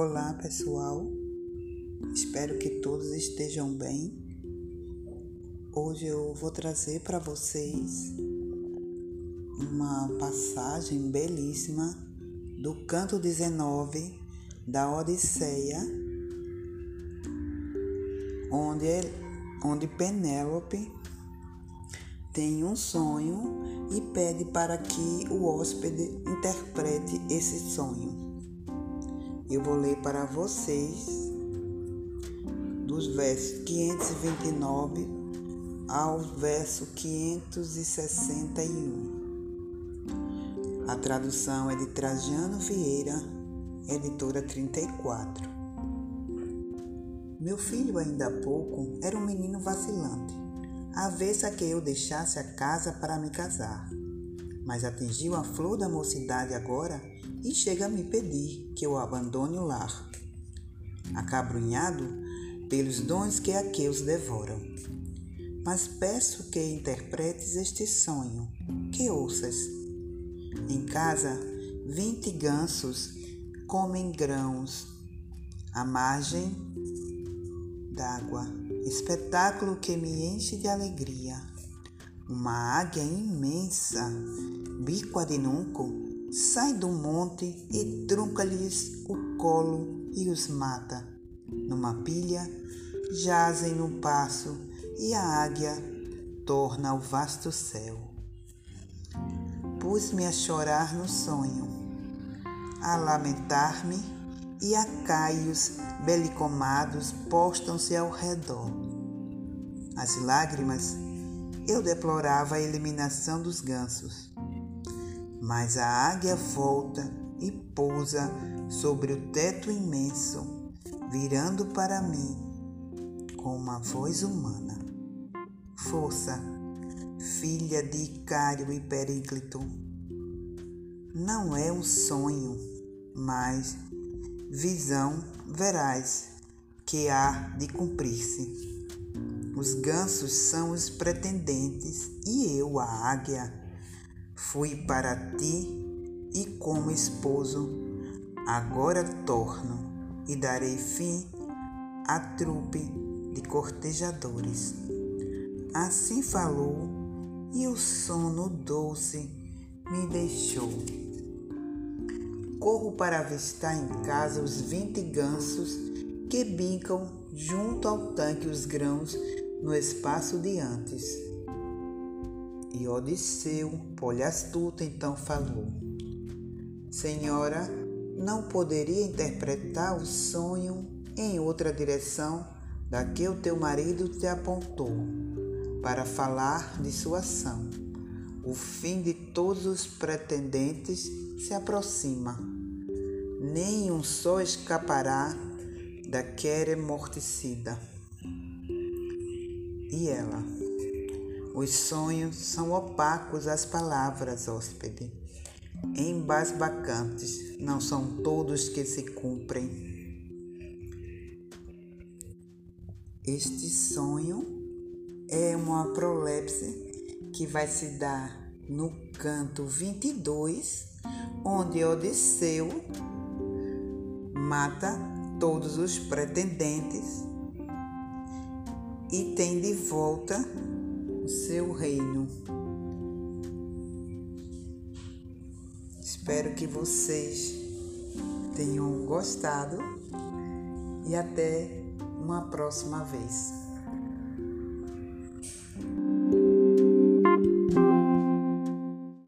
Olá pessoal, espero que todos estejam bem. Hoje eu vou trazer para vocês uma passagem belíssima do canto 19 da Odisseia, onde, onde Penélope tem um sonho e pede para que o hóspede interprete esse sonho. Eu vou ler para vocês dos versos 529 ao verso 561. A tradução é de Trajano Vieira, editora 34. Meu filho, ainda há pouco, era um menino vacilante, avessa que eu deixasse a casa para me casar. Mas atingiu a flor da mocidade agora e chega a me pedir que eu abandone o lar, acabrunhado pelos dons que aqueus devoram. Mas peço que interpretes este sonho, que ouças. Em casa, vinte gansos comem grãos à margem d'água, espetáculo que me enche de alegria. Uma águia imensa, bico adinunco, sai do monte e trunca-lhes o colo e os mata. Numa pilha, jazem no passo e a águia torna ao vasto céu. Pus-me a chorar no sonho, a lamentar-me e acaios belicomados postam-se ao redor. As lágrimas eu deplorava a eliminação dos gansos mas a águia volta e pousa sobre o teto imenso, virando para mim com uma voz humana. Força, filha de Icário e Períclito. Não é um sonho, mas visão veraz que há de cumprir-se. Os gansos são os pretendentes e eu, a águia, Fui para ti e como esposo, agora torno e darei fim à trupe de cortejadores. Assim falou e o sono doce me deixou. Corro para avistar em casa os vinte gansos que bincam junto ao tanque os grãos no espaço de antes. E Odisseu, poliastuto, então falou: Senhora, não poderia interpretar o sonho em outra direção da que o teu marido te apontou, para falar de sua ação. O fim de todos os pretendentes se aproxima. Nem um só escapará da quere morticida. E ela? Os sonhos são opacos às palavras, hóspede. Embasbacantes, não são todos que se cumprem. Este sonho é uma prolepse que vai se dar no canto 22, onde Odisseu mata todos os pretendentes e tem de volta seu reino. Espero que vocês tenham gostado e até uma próxima vez.